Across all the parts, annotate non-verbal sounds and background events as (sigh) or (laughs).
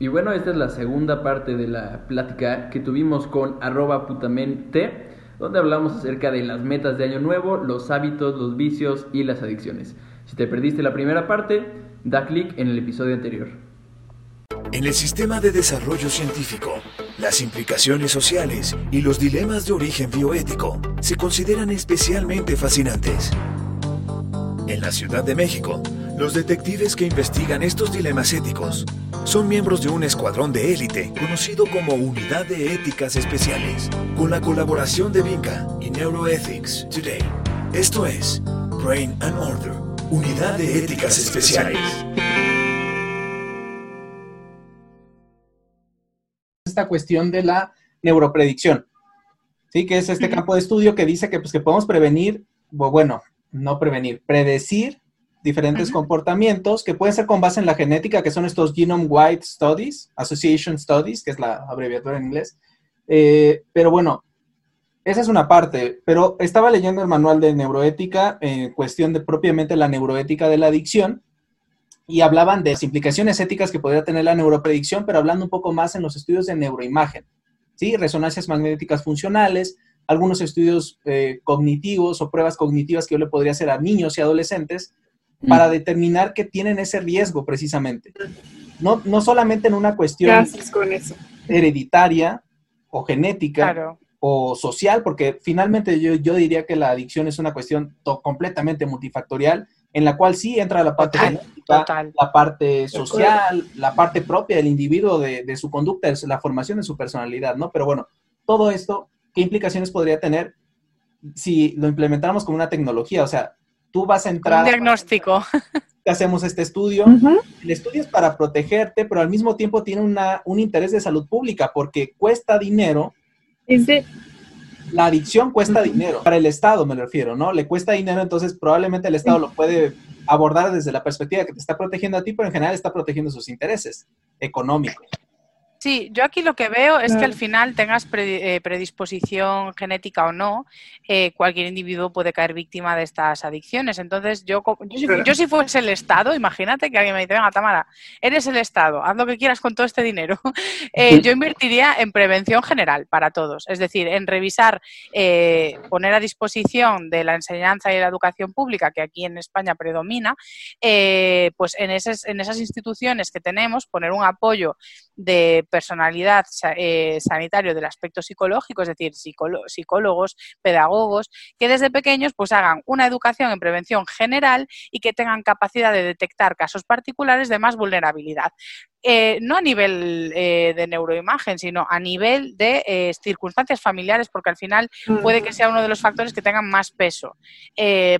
Y bueno, esta es la segunda parte de la plática que tuvimos con arroba putamente, donde hablamos acerca de las metas de año nuevo, los hábitos, los vicios y las adicciones. Si te perdiste la primera parte, da clic en el episodio anterior. En el sistema de desarrollo científico, las implicaciones sociales y los dilemas de origen bioético se consideran especialmente fascinantes. En la Ciudad de México, los detectives que investigan estos dilemas éticos son miembros de un escuadrón de élite conocido como Unidad de Éticas Especiales, con la colaboración de Vinca y Neuroethics Today. Esto es Brain and Order, Unidad de Éticas Especiales. Esta cuestión de la neuropredicción, ¿sí? Que es este campo de estudio que dice que, pues, que podemos prevenir, bueno, no prevenir, predecir diferentes comportamientos que pueden ser con base en la genética, que son estos Genome-Wide Studies, Association Studies, que es la abreviatura en inglés. Eh, pero bueno, esa es una parte, pero estaba leyendo el manual de neuroética en cuestión de propiamente la neuroética de la adicción y hablaban de las implicaciones éticas que podría tener la neuropredicción, pero hablando un poco más en los estudios de neuroimagen, ¿sí? Resonancias magnéticas funcionales, algunos estudios eh, cognitivos o pruebas cognitivas que yo le podría hacer a niños y adolescentes para mm. determinar que tienen ese riesgo precisamente. No, no solamente en una cuestión hereditaria o genética o social, porque finalmente yo, yo, diría que la adicción es una cuestión completamente multifactorial, en la cual sí entra la parte genética, la parte social, la parte propia del individuo, de, de su conducta, la formación de su personalidad, ¿no? Pero bueno, todo esto ¿qué implicaciones podría tener si lo implementáramos como una tecnología? O sea, tú vas a entrar... Un diagnóstico. Hacemos este estudio. El estudio es para protegerte, pero al mismo tiempo tiene una, un interés de salud pública porque cuesta dinero. La adicción cuesta dinero, para el Estado me refiero, ¿no? Le cuesta dinero, entonces probablemente el Estado lo puede abordar desde la perspectiva que te está protegiendo a ti, pero en general está protegiendo sus intereses económicos. Sí, yo aquí lo que veo es que al final tengas eh, predisposición genética o no, eh, cualquier individuo puede caer víctima de estas adicciones. Entonces, yo, yo, si, fuese el Estado, imagínate que alguien me dice, venga, Tamara, eres el Estado, haz lo que quieras con todo este dinero. (laughs) Eh, yo invertiría en prevención general para todos, es decir, en revisar, poner a disposición de la enseñanza y la educación pública, que aquí en España predomina, pues en esas, en esas instituciones que tenemos, poner un apoyo de personalidad eh, sanitario del aspecto psicológico, es decir, psicólogos, pedagogos, que desde pequeños pues hagan una educación en prevención general y que tengan capacidad de detectar casos particulares de más vulnerabilidad. Eh, no a nivel eh, de neuroimagen, sino a nivel de eh, circunstancias familiares, porque al final puede que sea uno de los factores que tengan más peso.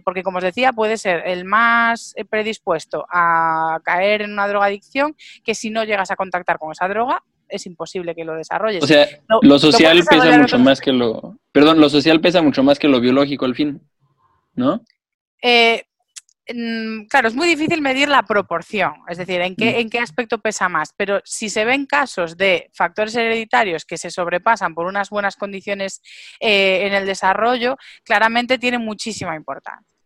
porque, como os decía, puede ser el más predispuesto a caer en una drogadicción que si no llegas a contactar con esa droga, es imposible que lo desarrolles. O sea, lo, social pesa mucho más que lo... Perdón, lo social pesa mucho más que lo biológico al fin, ¿no? Eh, claro, es muy difícil medir la proporción, es decir, en qué, mm. en qué aspecto pesa más, pero si se ven casos de factores hereditarios que se sobrepasan por unas buenas condiciones eh, en el desarrollo, claramente tiene muchísima importancia.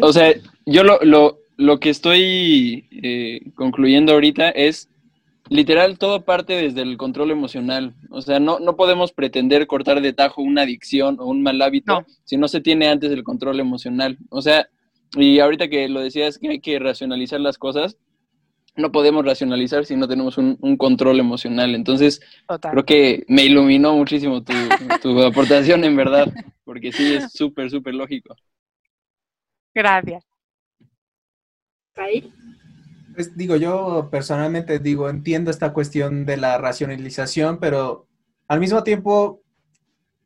O sea, yo lo, lo, lo que estoy eh, concluyendo ahorita es literal todo parte desde el control emocional. O sea, no, no podemos pretender cortar de tajo una adicción o un mal hábito si no se tiene antes el control emocional. O sea, y ahorita que lo decías que hay que racionalizar las cosas, no podemos racionalizar si no tenemos un, control emocional. Entonces, creo que me iluminó muchísimo tu, tu (laughs) aportación, en verdad, porque sí, es súper, súper lógico. Gracias. ¿Ahí? Pues digo, yo personalmente digo, entiendo esta cuestión de la racionalización, pero al mismo tiempo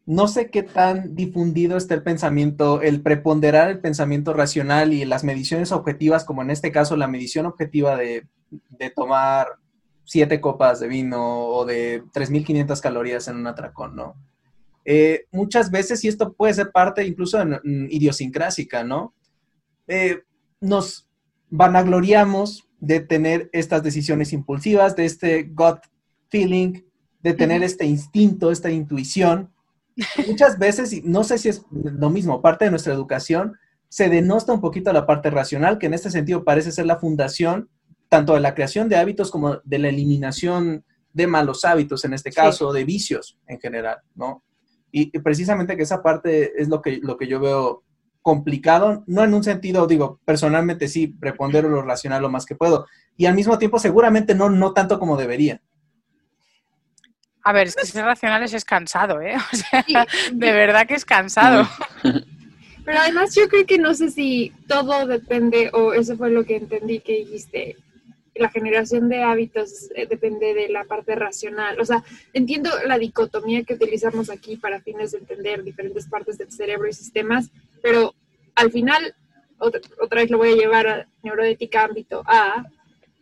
no sé qué tan difundido está el pensamiento, el preponderar el pensamiento racional y las mediciones objetivas, como en este caso la medición objetiva de, tomar siete copas de vino o de 3.500 calorías en un atracón, ¿no? Eh, muchas veces, y esto puede ser parte incluso de, idiosincrásica, ¿no? Eh, nos vanagloriamos de tener estas decisiones impulsivas, de este gut feeling, de tener este instinto, esta intuición, muchas veces, y no sé si es lo mismo, parte de nuestra educación se denosta un poquito la parte racional, que en este sentido parece ser la fundación tanto de la creación de hábitos como de la eliminación de malos hábitos, en este caso, de vicios en general, ¿no? Y, precisamente que esa parte es lo que, lo que yo veo complicado, no en un sentido, digo, personalmente sí, prepondero lo racional lo más que puedo, y al mismo tiempo seguramente no, no tanto como debería. A ver, es que ser racionales es cansado, ¿eh? (laughs) O sea, de verdad que es cansado. Pero además yo creo que no sé si todo depende, o eso fue lo que entendí que dijiste, la generación de hábitos eh, depende de la parte racional. O sea, entiendo la dicotomía que utilizamos aquí para fines de entender diferentes partes del cerebro y sistemas, pero al final, otra, vez lo voy a llevar a neuroética ámbito A,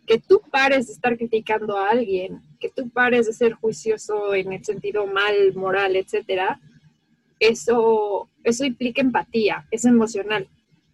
que tú pares de estar criticando a alguien, que tú pares de ser juicioso en el sentido mal, moral, etcétera, eso, eso implica empatía, es emocional.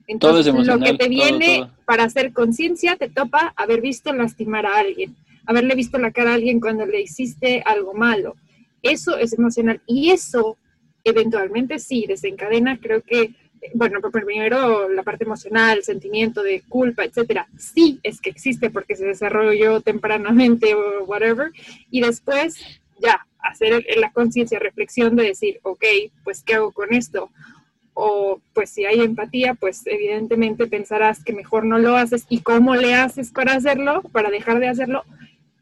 Entonces, lo que te viene para hacer conciencia te topa haber visto lastimar a alguien, haberle visto la cara a alguien cuando le hiciste algo malo. Eso es emocional y eso eventualmente sí desencadena, creo que, bueno, primero la parte emocional, sentimiento de culpa, etcétera, sí es que existe porque se desarrolló tempranamente o whatever, y después ya hacer la conciencia, reflexión de decir, ok, pues ¿qué hago con esto? O pues si hay empatía, pues evidentemente pensarás que mejor no lo haces y cómo le haces para hacerlo, para dejar de hacerlo,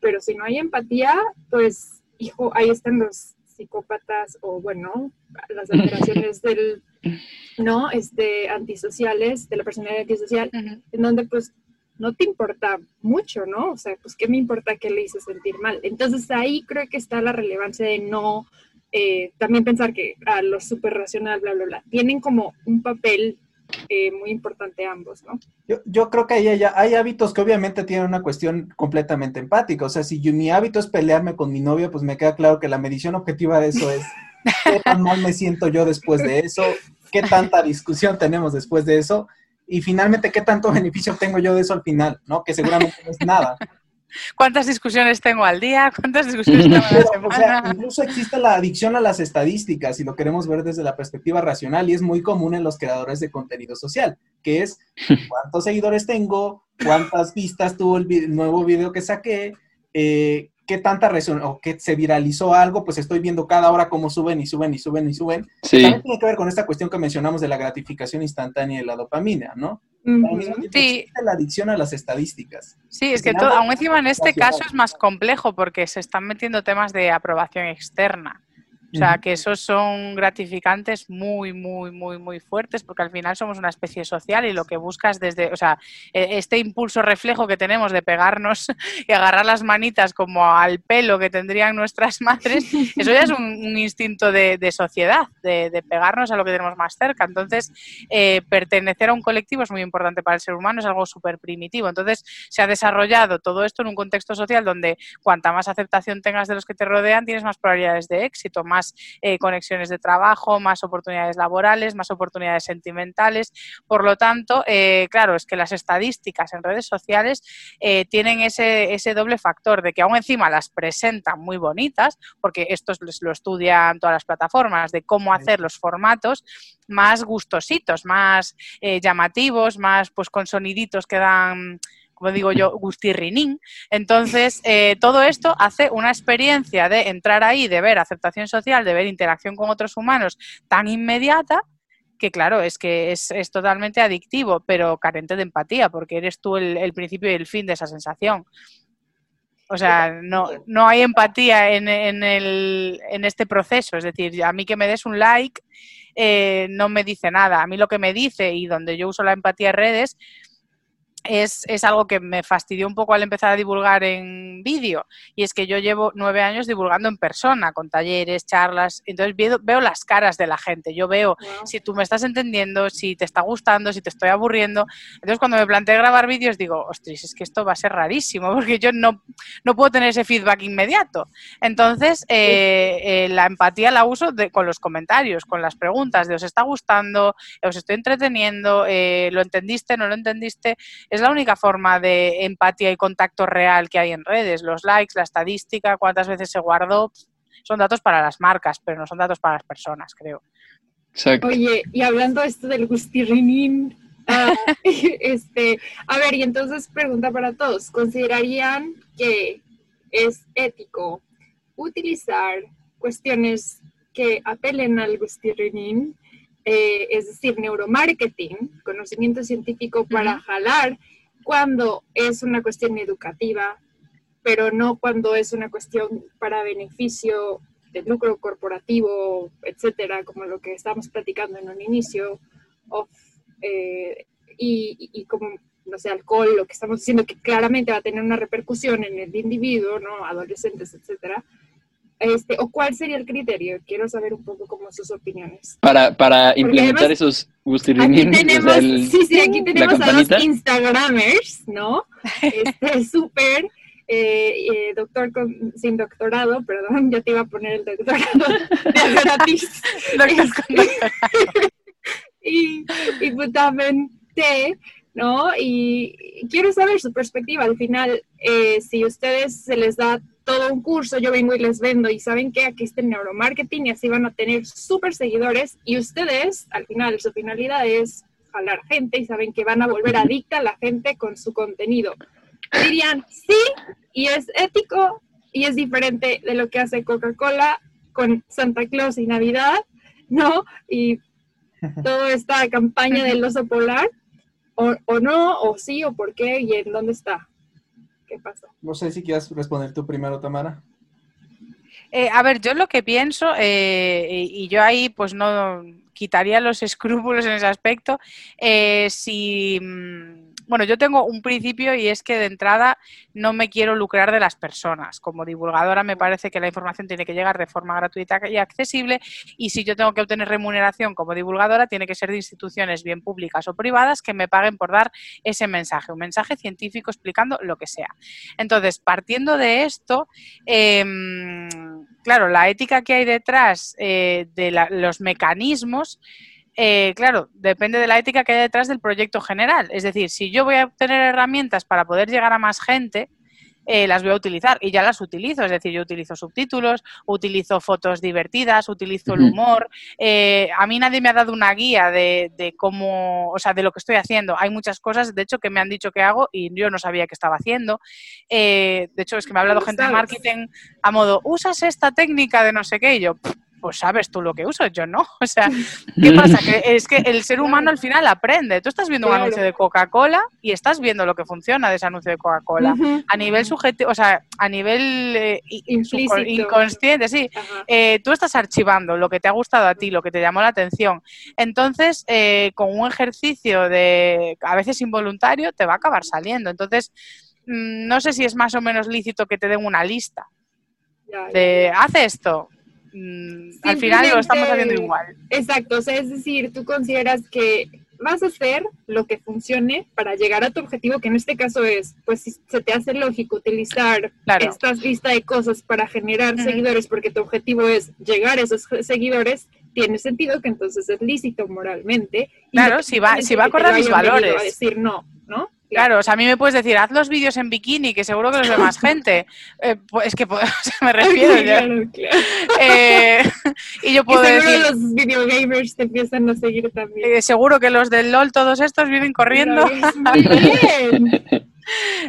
pero si no hay empatía, pues hijo, ahí están los psicópatas o bueno, las alteraciones (laughs) del, ¿no? Este, antisociales, de la personalidad antisocial, en donde pues no te importa mucho, ¿no? O sea, pues qué me importa que le hice sentir mal. Entonces ahí creo que está la relevancia de no eh, también pensar que a lo súper racional, bla, bla, bla, tienen como un papel eh, muy importante ambos, ¿no? Yo, yo creo que hay, hay, hábitos que obviamente tienen una cuestión completamente empática. O sea, si mi hábito es pelearme con mi novio, pues me queda claro que la medición objetiva de eso es (laughs) qué tan mal me siento yo después de eso, qué tanta discusión tenemos después de eso, y finalmente qué tanto beneficio tengo yo de eso al final, ¿no? Que seguramente no es nada. ¿Cuántas discusiones tengo al día? ¿Cuántas discusiones (laughs) tengo a la semana? O sea, incluso existe la adicción a las estadísticas, y lo queremos ver desde la perspectiva racional, y es muy común en los creadores de contenido social, que es (laughs) cuántos seguidores tengo, cuántas vistas tuvo el, nuevo video que saqué, eh, qué tanta resonancia, o que se viralizó algo, pues estoy viendo cada hora cómo suben y suben y suben y suben. Sí. También tiene que ver con esta cuestión que mencionamos de la gratificación instantánea y la dopamina, ¿no? Sí. la adicción a las estadísticas. Sí, es que todo, aún encima en este caso es más complejo porque se están metiendo temas de aprobación externa. O sea, que esos son gratificantes muy, muy, muy, muy fuertes porque al final somos una especie social y lo que buscas desde, o sea, e, este impulso reflejo que tenemos de pegarnos (laughs) y agarrar las manitas como al pelo que tendrían nuestras madres, (laughs) eso ya es un, instinto de, sociedad, de, pegarnos a lo que tenemos más cerca. Entonces, eh, pertenecer a un colectivo es muy importante para el ser humano, es algo súper primitivo. Entonces, se ha desarrollado todo esto en un contexto social donde cuanta más aceptación tengas de los que te rodean, tienes más probabilidades de éxito, más eh, conexiones de trabajo, más oportunidades laborales, más oportunidades sentimentales. Por lo tanto, eh, claro, es que las estadísticas en redes sociales eh, tienen ese, ese doble factor de que aún encima las presentan muy bonitas, porque esto lo estudian todas las plataformas, de cómo hacer los formatos más gustositos, más llamativos, más pues con soniditos que dan como digo yo, gustirrinín. Entonces, eh, todo esto hace una experiencia de entrar ahí, de ver aceptación social, de ver interacción con otros humanos tan inmediata que claro, es que es, totalmente adictivo, pero carente de empatía, porque eres tú el, principio y el fin de esa sensación. O sea, no, no hay empatía en, en, el, en este proceso. Es decir, a mí que me des un like eh, no me dice nada. A mí lo que me dice y donde yo uso la empatía en redes es, es, algo que me fastidió un poco al empezar a divulgar en vídeo. Y es que yo llevo nueve años divulgando en persona, con talleres, charlas. Entonces veo, veo las caras de la gente. Yo veo si tú me estás entendiendo, si te está gustando, si te estoy aburriendo. Entonces cuando me planteé grabar vídeos digo, ostras, es que esto va a ser rarísimo, (laughs) porque yo no, no puedo tener ese feedback inmediato. Entonces eh, eh, la empatía la uso con los comentarios, con las preguntas de os está gustando, os estoy entreteniendo, eh, lo entendiste, no lo entendiste es la única forma de empatía y contacto real que hay en redes. Los likes, la estadística, cuántas veces se guardó, son datos para las marcas, pero no son datos para las personas, creo. Oye, y hablando esto del gustirrinín, Ah, (laughs) este, a ver, y entonces pregunta para todos, ¿considerarían que es ético utilizar cuestiones que apelen al gustirrinín, eh, es decir, neuromarketing, conocimiento científico para jalar cuando es una cuestión educativa, pero no cuando es una cuestión para beneficio de lucro corporativo, etcétera, como lo que estábamos platicando en un inicio, eh, y, como, no sé, alcohol, lo que estamos diciendo que claramente va a tener una repercusión en el individuo, ¿no? Adolescentes, etcétera. Este, ¿O cuál sería el criterio? Quiero saber un poco como sus opiniones. Para, para implementar esos Aquí tenemos, sí, sí, aquí tenemos a los Instagramers, ¿no? (laughs) Este, súper eh, eh, doctor sin doctorado, perdón, ya te iba a poner el doctorado de (laughs) gratis. (laughs) y, y pues ¿no? Y quiero saber su perspectiva. Al final, eh, si a ustedes se les da todo un curso, yo vengo y les vendo y saben que aquí está el neuromarketing y así van a tener súper seguidores y ustedes, al final, su finalidad es jalar gente y saben que van a volver adicta a la gente con su contenido dirían sí y es ético y es diferente de lo que hace Coca-Cola con Santa Claus y Navidad, ¿no? Y (laughs) toda esta campaña del oso polar, o, no, o sí, o por qué, y en dónde está. No sé si quieres responder tú primero, Tamara. Eh, a ver, yo lo que pienso, eh, y yo ahí pues no quitaría los (laughs) escrúpulos en ese aspecto, eh, si mm, bueno, yo tengo un principio y es que de entrada no me quiero lucrar de las personas. Como divulgadora me parece que la información tiene que llegar de forma gratuita y accesible y si yo tengo que obtener remuneración como divulgadora tiene que ser de instituciones bien públicas o privadas que me paguen por dar ese mensaje, un mensaje científico explicando lo que sea. Entonces, partiendo de esto, em, claro, la ética que hay detrás eh, de los mecanismos eh, claro, depende de la ética que hay detrás del proyecto general. Es decir, si yo voy a obtener herramientas para poder llegar a más gente, eh, las voy a utilizar y ya las utilizo. Es decir, yo utilizo subtítulos, utilizo fotos divertidas, utilizo el humor. Eh, a mí nadie me ha dado una guía de, cómo, o sea, de lo que estoy haciendo. Hay muchas cosas, de hecho, que me han dicho que hago y yo no sabía que estaba haciendo. de hecho, es que me ha hablado gente de marketing a modo, usas esta técnica de no sé qué y yo pues sabes tú lo que uso, yo no. (laughs) O sea, (laughs) ¿qué pasa? Que es que el ser humano al final aprende. Tú estás viendo un anuncio de Coca-Cola y estás viendo lo que funciona de ese anuncio de Coca-Cola. A nivel subjetivo, o sea, a nivel eh, inconsciente, sí. Eh, tú estás archivando lo que te ha gustado a ti, lo que te llamó la atención. Entonces, eh, con un ejercicio de, a veces involuntario, te va a acabar saliendo. Entonces, mm, no sé si es más o menos lícito que te den una lista. de, haz esto, al final lo estamos haciendo igual. Exacto, o sea, es decir, tú consideras que vas a hacer lo que funcione para llegar a tu objetivo, que en este caso es, pues si se te hace lógico utilizar esta lista de cosas para generar seguidores, porque tu objetivo es llegar a esos seguidores, tiene sentido que entonces es lícito moralmente. Claro, si va, si va a acordar mis valores. A decir no, ¿no? Claro, o sea, a mí me puedes decir, haz los vídeos en bikini, que seguro que los ve más gente. (laughs) Eh, pues, es que (laughs) me refiero yo. Eh, (laughs) y yo puedo seguro decir... los videogamers te empiezan a seguir también. Eh, seguro que los del LOL, todos estos, vienen corriendo.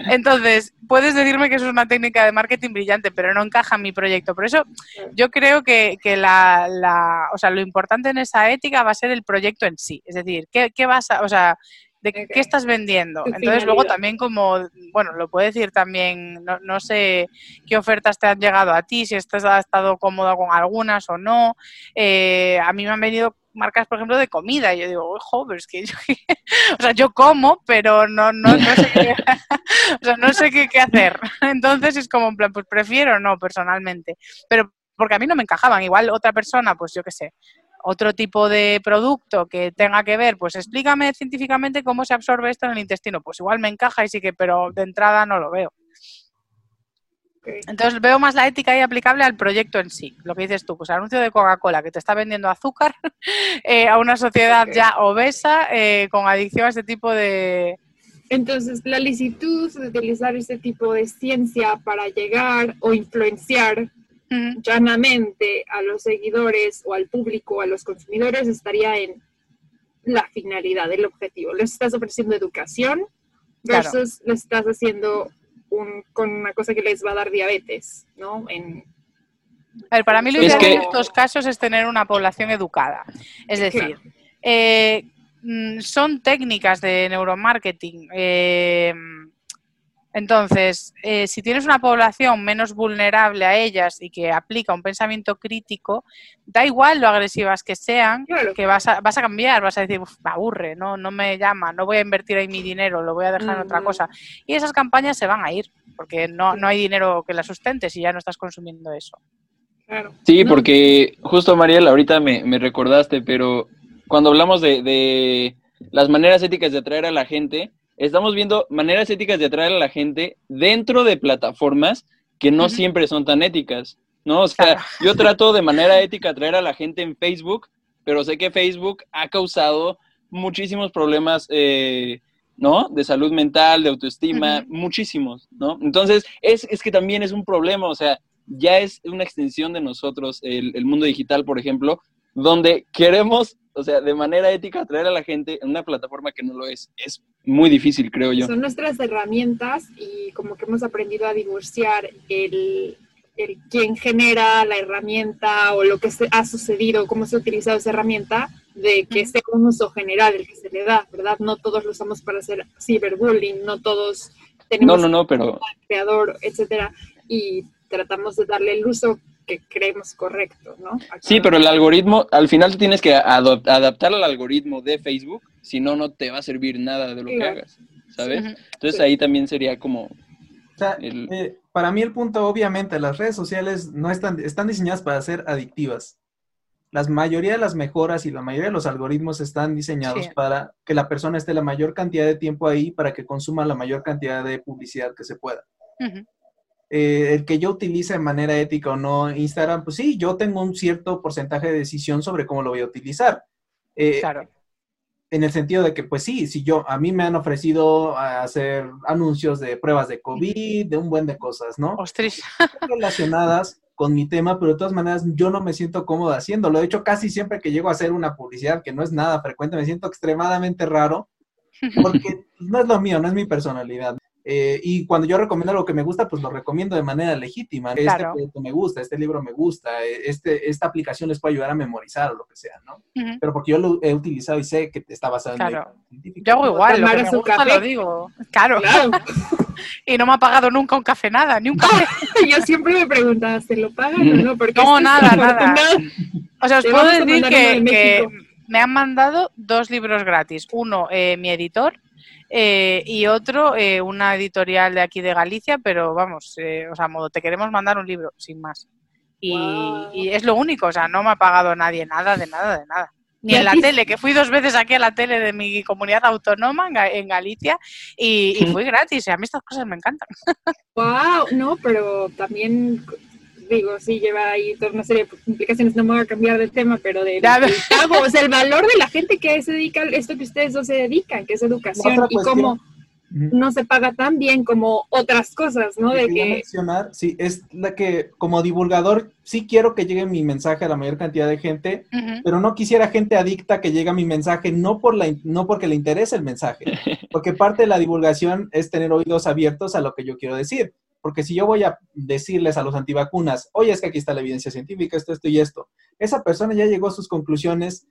Entonces, puedes decirme que eso es una técnica de marketing brillante, pero no encaja en mi proyecto. Por eso, yo creo que, la, la, o sea, lo importante en esa ética va a ser el proyecto en sí. Es decir, ¿qué, qué vas a, o sea, de qué estás vendiendo. Entonces luego también como, bueno, lo puedes decir también, no, sé qué ofertas te han llegado a ti, si estás, has estado cómodo con algunas o no. Eh, a mí me han venido marcas, por ejemplo, de comida. Y yo digo, ojo, pero es que yo, (laughs) o sea, yo como, pero no, no, no sé, qué, (laughs) o sea, no sé qué, qué, hacer. (laughs) Entonces es como, en plan, pues prefiero no, personalmente. Pero porque a mí no me encajaban. Igual otra persona, pues yo qué sé, otro tipo de producto que tenga que ver, pues explícame científicamente cómo se absorbe esto en el intestino. Pues igual me encaja y sí que, pero de entrada no lo veo. Entonces veo más la ética ahí aplicable al proyecto en sí. Lo que dices tú, pues el anuncio de Coca-Cola que te está vendiendo azúcar (laughs) eh, a una sociedad ya obesa eh, con adicción a este tipo de... Entonces la licitud de utilizar este tipo de ciencia para llegar o influenciar llanamente a los seguidores o al público, a los consumidores, estaría en la finalidad, el objetivo. Les estás ofreciendo educación versus les estás haciendo un, con una cosa que les va a dar diabetes, ¿no? En, a ver, para mí lo ideal en estos casos es tener una población educada. Es decir, eh, mm, son técnicas de neuromarketing. Eh, entonces, eh, si tienes una población menos vulnerable a ellas y que aplica un pensamiento crítico, da igual lo agresivas que sean, que vas a, vas a cambiar, vas a decir, me aburre, no, no me llama, no voy a invertir ahí mi dinero, lo voy a dejar en otra cosa. Y esas campañas se van a ir, porque no, no hay dinero que las sustente si ya no estás consumiendo eso. Sí, porque justo Mariel, ahorita me, me recordaste, pero cuando hablamos de, de las maneras éticas de atraer a la gente, estamos viendo maneras éticas de atraer a la gente dentro de plataformas que no siempre son tan éticas, ¿no? O sea, yo trato de manera ética atraer a la gente en Facebook, pero sé que Facebook ha causado muchísimos problemas, eh, ¿no? De salud mental, de autoestima, muchísimos, ¿no? Entonces, es, es que también es un problema, o sea, ya es una extensión de nosotros, el, el mundo digital, por ejemplo, donde queremos o sea, de manera ética atraer a la gente en una plataforma que no lo es. Es muy difícil, creo yo. Son nuestras herramientas y como que hemos aprendido a divorciar el, el quién genera la herramienta o lo que se, ha sucedido, cómo se ha utilizado esa herramienta, de que sea un uso general el que se le da, ¿verdad? No todos lo usamos para hacer ciberbullying, no todos tenemos no, no, no, pero... creador, etcétera, y tratamos de darle el uso que creemos correcto, ¿no? sí, pero el algoritmo, al final tú tienes que adaptar al algoritmo de Facebook, si no, no te va a servir nada de lo que hagas, ¿sabes? Entonces ahí también sería como... O sea, eh, para mí el punto, obviamente, las redes sociales no están, están diseñadas para ser adictivas. La mayoría de las mejoras y la mayoría de los algoritmos están diseñados para que la persona esté la mayor cantidad de tiempo ahí para que consuma la mayor cantidad de publicidad que se pueda. Eh, el que yo utilice de manera ética o no Instagram, pues sí, yo tengo un cierto porcentaje de decisión sobre cómo lo voy a utilizar. Eh, claro. En el sentido de que, pues sí, si yo, a mí me han ofrecido hacer anuncios de pruebas de COVID, de un buen de cosas, ¿no? Ostras. Relacionadas con mi tema, pero de todas maneras yo no me siento cómodo haciéndolo. De hecho, casi siempre que llego a hacer una publicidad, que no es nada frecuente, me siento extremadamente raro, porque no es lo mío, no es mi personalidad. Eh, y cuando yo recomiendo algo que me gusta, pues lo recomiendo de manera legítima. Este producto me gusta, este libro me gusta, eh, este, esta aplicación les puede ayudar a memorizar o lo que sea, ¿no? Pero porque yo lo he utilizado y sé que está basado claro. en científico. Yo hago igual, lo que me gusta lo digo. Claro. (laughs) y no me ha pagado nunca un café nada, ni un café. (laughs) yo siempre me preguntaba, ¿se lo pagan o no? Porque no, nada, nada. O sea, os puedo decir que, que, me han mandado dos libros gratis. Uno, eh, mi editor, eh, y otro, eh, una editorial de aquí de Galicia, pero vamos, eh, o sea, modo, te queremos mandar un libro, sin más. Y, es lo único, o sea, no me ha pagado nadie nada, de nada, de nada. Ni en la tele, que fui dos veces aquí a la tele de mi comunidad autónoma en, Galicia y, y fui gratis. Y a mí estas cosas me encantan. (laughs) ¡Wow! No, pero también digo, sí lleva ahí toda una serie de implicaciones, no me voy a cambiar de tema, pero de, o sea, el valor de la gente que se dedica a esto que ustedes no se dedican, que es educación, y cómo no se paga tan bien como otras cosas, ¿no? De que... mencionar, sí, es la que como divulgador sí quiero que llegue mi mensaje a la mayor cantidad de gente, pero no quisiera gente adicta que llegue a mi mensaje no por la no porque le interese el mensaje, porque parte de la divulgación es tener oídos abiertos a lo que yo quiero decir. Porque si yo voy a decirles a los antivacunas, oye, es que aquí está la evidencia científica, esto, esto y esto, esa persona ya llegó a sus conclusiones,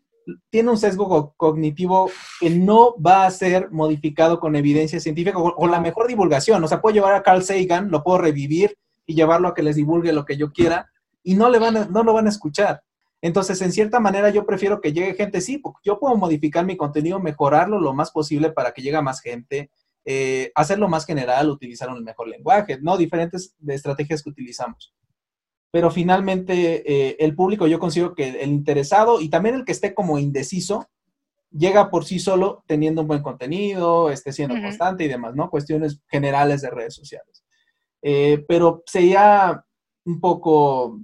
tiene un sesgo cognitivo que no va a ser modificado con evidencia científica o con la mejor divulgación. O sea, puedo llevar a Carl Sagan, lo puedo revivir y llevarlo a que les divulgue lo que yo quiera y no, le van no lo van a escuchar. Entonces, en cierta manera, yo prefiero que llegue gente, sí, porque yo puedo modificar mi contenido, mejorarlo lo más posible para que llegue a más gente, eh, hacerlo más general, utilizar un mejor lenguaje, ¿no? Diferentes estrategias que utilizamos. Pero finalmente, eh, el público, yo considero que el interesado y también el que esté como indeciso, llega por sí solo teniendo un buen contenido, esté siendo constante y demás, ¿no? Cuestiones generales de redes sociales. Eh, pero sería un poco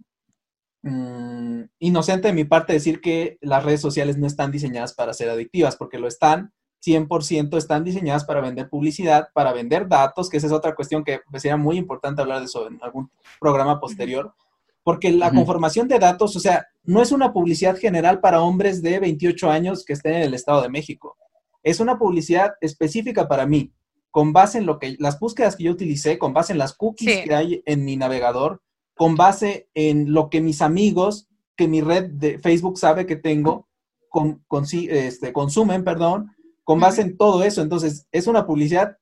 mm, inocente de mi parte decir que las redes sociales no están diseñadas para ser adictivas, porque lo están, 100% están diseñadas para vender publicidad, para vender datos, que esa es otra cuestión que sería muy importante hablar de eso en algún programa posterior, porque la conformación de datos, o sea, no es una publicidad general para hombres de 28 años que estén en el Estado de México. Es una publicidad específica para mí, con base en lo que las búsquedas que yo utilicé, con base en las cookies que hay en mi navegador, con base en lo que mis amigos, que mi red de Facebook sabe que tengo, con, este, consumen, perdón, con base en todo eso. Entonces, es una publicidad,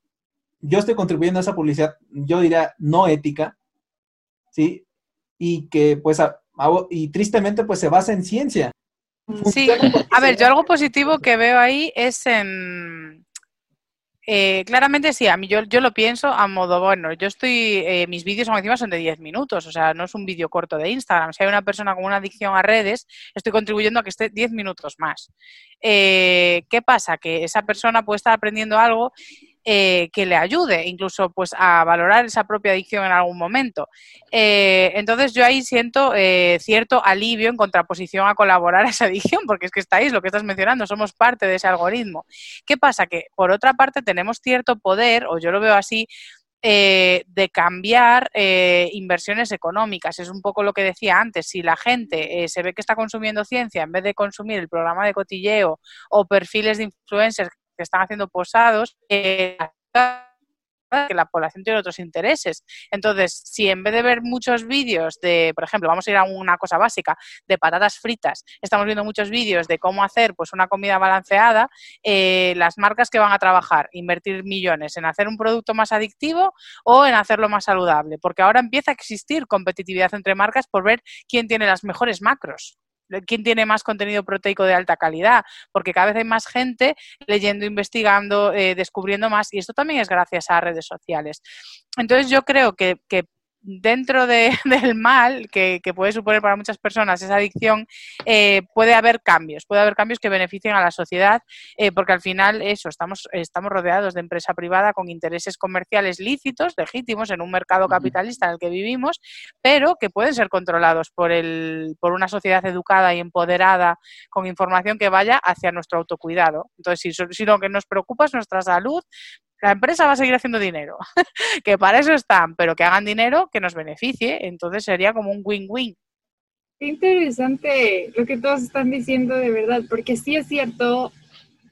yo estoy contribuyendo a esa publicidad, yo diría, no ética, ¿sí? Y que, pues, y tristemente, pues, se basa en ciencia. Sí, a ver, yo algo positivo que veo ahí es en... Eh, claramente sí, a mí yo, yo lo pienso a modo, bueno, yo estoy, eh, mis vídeos encima son de 10 minutos, o sea, no es un vídeo corto de Instagram. Si hay una persona con una adicción a redes, estoy contribuyendo a que esté 10 minutos más. Eh, ¿Qué pasa? Que esa persona puede estar aprendiendo algo eh, que le ayude incluso pues a valorar esa propia adicción en algún momento. Eh, entonces yo ahí siento eh, cierto alivio en contraposición a colaborar a esa adicción, porque es que estáis, lo que estás mencionando, somos parte de ese algoritmo. ¿Qué pasa? Que por otra parte tenemos cierto poder, o yo lo veo así, de cambiar inversiones económicas. Es un poco lo que decía antes. Si la gente se ve que está consumiendo ciencia en vez de consumir el programa de cotilleo o perfiles de influencers que están haciendo posados, eh, que la población tiene otros intereses. Entonces, si en vez de ver muchos vídeos de, por ejemplo, vamos a ir a una cosa básica, de patatas fritas, estamos viendo muchos vídeos de cómo hacer pues una comida balanceada, eh, las marcas que van a trabajar, invertir millones en hacer un producto más adictivo o en hacerlo más saludable, porque ahora empieza a existir competitividad entre marcas por ver quién tiene las mejores macros quién tiene más contenido proteico de alta calidad, porque cada vez hay más gente leyendo, investigando, eh, descubriendo más, y esto también es gracias a redes sociales. Entonces yo creo que, que dentro de, (laughs) del mal que, puede suponer para muchas personas esa adicción, eh, puede haber cambios, puede haber cambios que beneficien a la sociedad, eh, porque al final eso, estamos, estamos rodeados de empresa privada con intereses comerciales lícitos, legítimos, en un mercado capitalista en el que vivimos, pero que pueden ser controlados por, el, por una sociedad educada y empoderada con información que vaya hacia nuestro autocuidado. Entonces, si, si lo que nos preocupa es nuestra salud, la empresa va a seguir haciendo dinero, (laughs) que para eso están, pero que hagan dinero que nos beneficie, entonces sería como un win-win. Qué interesante lo que todos están diciendo de verdad, porque sí es cierto,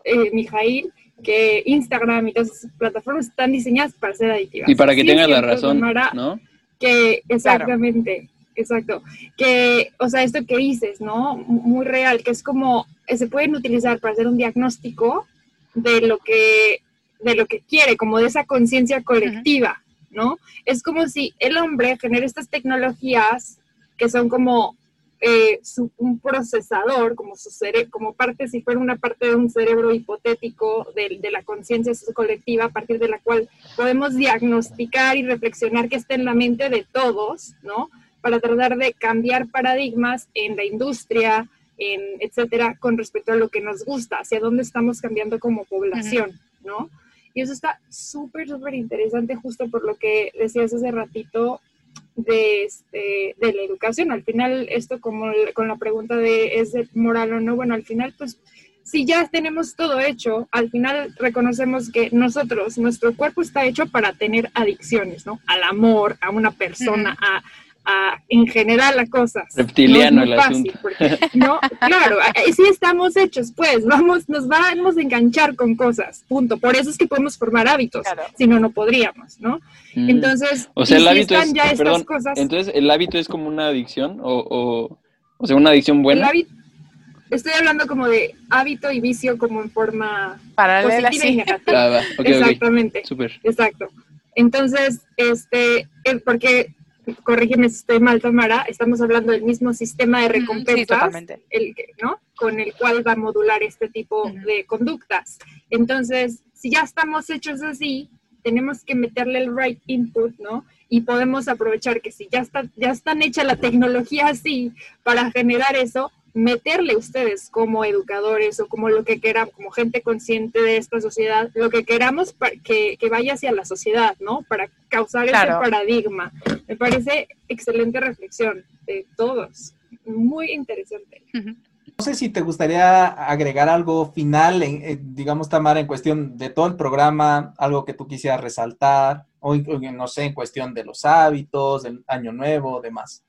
eh, Mijail, que Instagram y todas esas plataformas están diseñadas para ser adictivas. Y para que tengas la razón, ¿no? Que exactamente, exacto. Que, o sea, esto que dices, ¿no? Muy real, que es como, se pueden utilizar para hacer un diagnóstico de lo que de lo que quiere, como de esa conciencia colectiva, ¿no? Es como si el hombre genera estas tecnologías que son como eh, un procesador, como, su como parte, si fuera una parte de un cerebro hipotético de, de la conciencia colectiva, a partir de la cual podemos diagnosticar y reflexionar que está en la mente de todos, ¿no? Para tratar de cambiar paradigmas en la industria, en etcétera, con respecto a lo que nos gusta, hacia dónde estamos cambiando como población, ¿no? Y eso está súper, súper interesante justo por lo que decías hace ratito de, este, de la educación. Al final, esto como con la pregunta de es moral o no, bueno, al final, pues si ya tenemos todo hecho, al final reconocemos que nosotros, nuestro cuerpo está hecho para tener adicciones, ¿no? Al amor, a una persona, a, en general las cosas. Reptiliano el asunto. no, claro, sí estamos hechos, pues, vamos, nos vamos a enganchar con cosas, punto. Por eso es que podemos formar hábitos, si no, no podríamos, ¿no? Mm. Entonces, o sea, el hábito es, ya estas cosas, entonces, ¿el hábito es como una adicción o, o, sea, una adicción buena? estoy hablando como de hábito y vicio como en forma paralela positiva y negativa. Ah, Exactamente. Exacto. Entonces, este, porque corrígeme si estoy mal, Tamara, estamos hablando del mismo sistema de recompensas, el, ¿no? Con el cual va a modular este tipo de conductas. Entonces, si ya estamos hechos así, tenemos que meterle el right input, ¿no? Y podemos aprovechar que si ya está, ya están hecha la tecnología así para generar eso, meterle ustedes como educadores o como lo que queramos, como gente consciente de esta sociedad, lo que queramos para que, que vaya hacia la sociedad, ¿no? Para causar ese paradigma. Me parece excelente reflexión de todos. Muy interesante. No sé si te gustaría agregar algo final, en, digamos, Tamara, en cuestión de todo el programa, algo que tú quisieras resaltar, o no sé, en cuestión de los hábitos, del año nuevo, demás.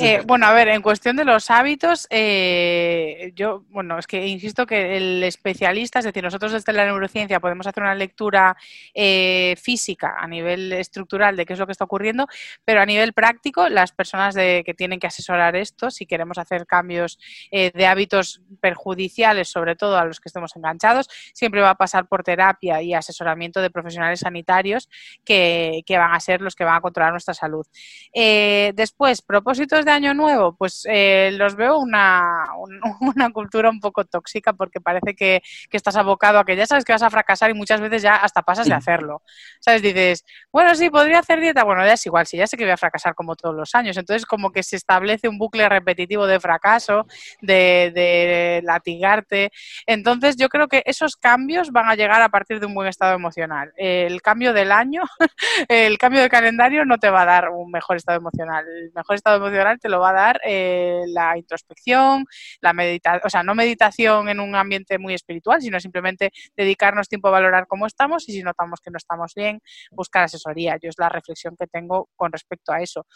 Eh, bueno, a ver, en cuestión de los hábitos, eh, yo, bueno, es que insisto que el especialista, es decir, nosotros desde la neurociencia podemos hacer una lectura eh, física a nivel estructural de qué es lo que está ocurriendo, pero a nivel práctico, las personas de, que tienen que asesorar esto, si queremos hacer cambios de hábitos perjudiciales, sobre todo a los que estemos enganchados, siempre va a pasar por terapia y asesoramiento de profesionales sanitarios que, que van a ser los que van a controlar nuestra salud. después, propósito de Año Nuevo, pues eh, los veo una, (laughs) una, cultura un poco tóxica porque parece que, que, estás abocado a que ya sabes que vas a fracasar y muchas veces ya hasta pasas de hacerlo. ¿Sabes? Dices, bueno, sí, podría hacer dieta. Bueno, ya es igual, si ya sé que voy a fracasar como todos los años. Entonces, como que se establece un bucle repetitivo de fracaso, de, de latigarte. Entonces, yo creo que esos cambios van a llegar a partir de un buen estado emocional. El cambio del año, (laughs) el cambio de calendario no te va a dar un mejor estado emocional. El mejor estado emocional te lo va a dar eh, la introspección, la meditación, o sea, no meditación en un ambiente muy espiritual, sino simplemente dedicarnos tiempo a valorar cómo estamos y si notamos que no estamos bien, buscar asesoría. Yo es la reflexión que tengo con respecto a eso.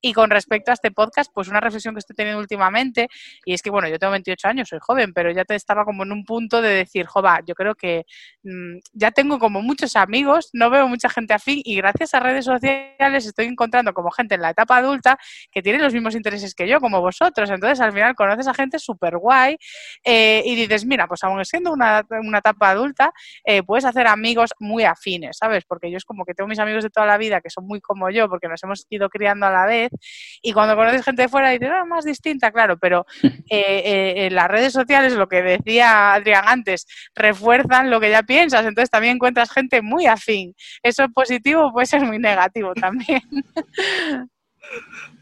Y con respecto a este podcast, pues una reflexión que estoy teniendo últimamente, y es que, bueno, yo tengo 28 años, soy joven, pero ya te estaba como en un punto de decir, jova, yo creo que mm, ya tengo como muchos amigos, no veo mucha gente afín, y gracias a redes sociales estoy encontrando como gente en la etapa adulta que tiene los mismos intereses que yo, como vosotros. Entonces, al final conoces a gente súper guay eh, y dices, mira, pues aún siendo una, una etapa adulta, eh, puedes hacer amigos muy afines, ¿sabes? Porque yo es como que tengo mis amigos de toda la vida que son muy como yo, porque nos hemos ido criando a la vez y cuando conoces gente de fuera dices, ah, más distinta, claro, pero (laughs) eh, en las redes sociales, lo que decía Adrián antes, refuerzan lo que ya piensas, entonces también encuentras gente muy afín. Eso es positivo, puede ser muy negativo también. (laughs)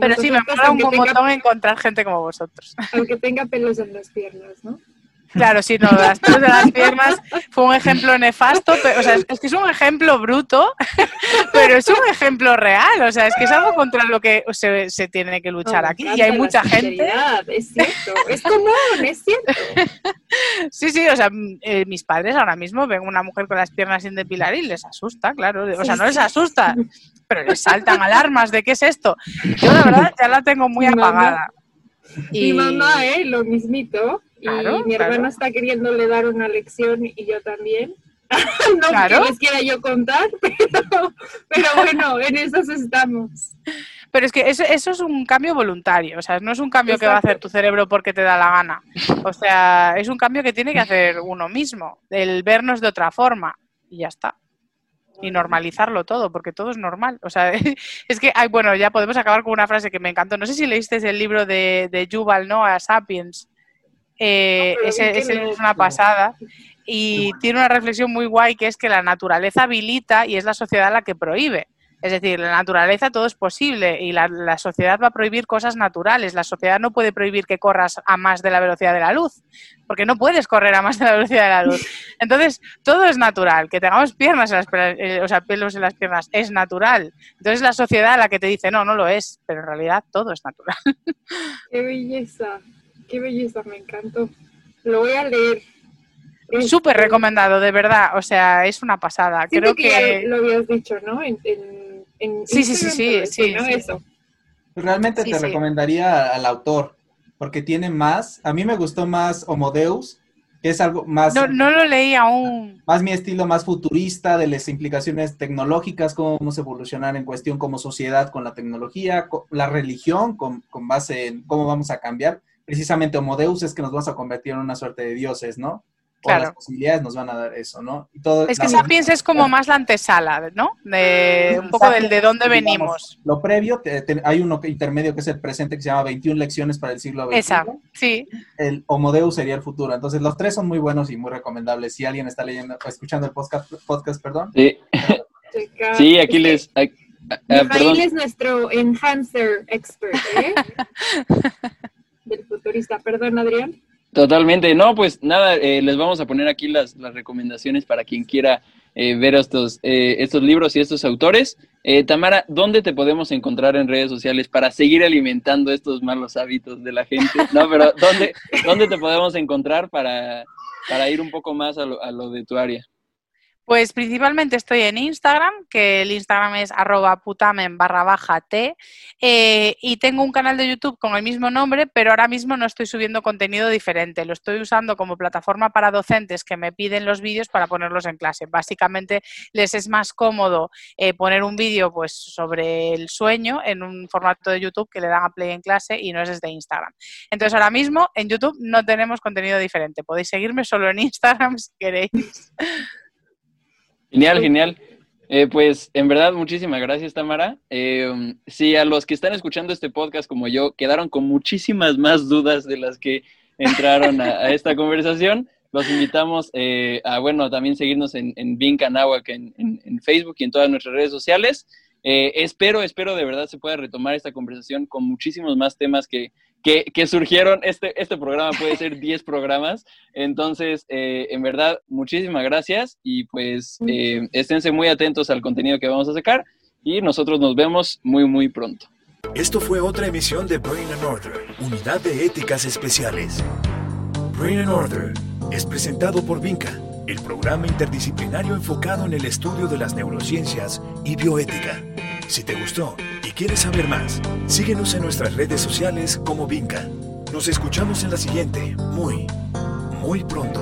pero sí, me mola un montón encontrar gente como vosotros. Aunque tenga pelos en las piernas, ¿no? Claro, sí, no, las de las piernas fue un ejemplo nefasto, o sea, es que es un ejemplo bruto, (laughs) pero es un ejemplo real, o sea, es que es algo contra lo que se, se tiene que luchar aquí y hay mucha gente. Es cierto, es común, es cierto. (laughs) Sí, sí, o sea, eh, mis padres ahora mismo ven una mujer con las piernas sin depilar y les asusta, claro, o sea, no les asusta, pero les saltan alarmas de qué es esto. Yo la verdad ya la tengo muy apagada. Mi mamá, ¿eh? Lo mismito y mi hermano está queriéndole dar una lección y yo también. (laughs) no que les quiera yo contar, (laughs) pero, bueno, en esas estamos. Pero es que eso, es un cambio voluntario, o sea, no es un cambio que va a hacer tu cerebro porque te da la gana. O sea, es un cambio que tiene que hacer uno mismo, el vernos de otra forma y ya está. Y normalizarlo todo, porque todo es normal. O sea, (laughs) es que, hay, bueno, ya podemos acabar con una frase que me encantó. No sé si leíste el libro de, de Yuval Noah Sapiens, eh, ese, es una pasada. Y tiene una reflexión muy guay que es que la naturaleza habilita y es la sociedad la que prohíbe. Es decir, la naturaleza todo es posible y la, la, sociedad va a prohibir cosas naturales. La sociedad no puede prohibir que corras a más de la velocidad de la luz, porque no puedes correr a más de la velocidad de la luz. (laughs) Entonces, todo es natural. Que tengamos piernas, en las, eh, o sea, pelos en las piernas, es natural. Entonces, la sociedad la que te dice, no, no lo es, pero en realidad todo es natural. Qué belleza. Qué belleza, me encantó. Lo voy a leer. Súper recomendado, de verdad. O sea, es una pasada. Creo que, lo habías dicho, ¿no? En, sí, sí, sí, sí, sí, Eso. Realmente te recomendaría al autor, porque tiene más. A mí me gustó más Homodeus, que es algo más. No, no lo leí aún. Más mi estilo más futurista de las implicaciones tecnológicas, cómo vamos a evolucionar en cuestión como sociedad con la tecnología, la religión, con, con base en cómo vamos a cambiar precisamente Homodeus es que nos vamos a convertir en una suerte de dioses, ¿no? Claro. las posibilidades nos van a dar eso, ¿no? Y todo, es que Sapiens es como (laughs) más la antesala, ¿no? De un poco del de dónde venimos. Lo previo, hay uno intermedio que es el presente que se llama 21 lecciones para el siglo XXI. Esa, sí. El Homodeus sería el futuro. Entonces, los tres son muy buenos y muy recomendables. Si alguien está leyendo, escuchando el podcast, podcast perdón. Sí, sí aquí les... Mijail es nuestro enhancer expert, ¿eh? (laughs) Perdón, Adrián. Totalmente, no, pues nada, eh, les vamos a poner aquí las, las recomendaciones para quien quiera eh, ver estos, eh, estos libros y estos autores. Tamara, ¿dónde te podemos encontrar en redes sociales para seguir alimentando estos malos hábitos de la gente? No, pero ¿dónde, dónde te podemos encontrar para, para ir un poco más a lo, a lo de tu área? Pues principalmente estoy en Instagram, que el Instagram es arroba putamen barra baja t, eh, y tengo un canal de YouTube con el mismo nombre, pero ahora mismo no estoy subiendo contenido diferente. Lo estoy usando como plataforma para docentes que me piden los vídeos para ponerlos en clase. Básicamente les es más cómodo eh, poner un vídeo pues, sobre el sueño en un formato de YouTube que le dan a play en clase y no es desde Instagram. Entonces ahora mismo en YouTube no tenemos contenido diferente. Podéis seguirme solo en Instagram (laughs) si queréis. Genial, genial. Eh, pues en verdad, muchísimas gracias, Tamara. Eh, sí, a los que están escuchando este podcast como yo, quedaron con muchísimas más dudas de las que entraron a, esta conversación. Los invitamos eh, a, bueno, también seguirnos en, en en, en, Facebook y en todas nuestras redes sociales. Espero, espero de verdad se pueda retomar esta conversación con muchísimos más temas que, que, surgieron. Este, este programa puede ser (laughs) 10 programas. Entonces, eh, en verdad, muchísimas gracias y pues eh, esténse muy atentos al contenido que vamos a sacar y nosotros nos vemos muy, muy pronto. Esto fue otra emisión de Brain and Order, Unidad de Éticas Especiales. Brain and Order es presentado por Vinca, el programa interdisciplinario enfocado en el estudio de las neurociencias y bioética. Si te gustó y quieres saber más, síguenos en nuestras redes sociales como Vinca. Nos escuchamos en la siguiente, muy, muy pronto.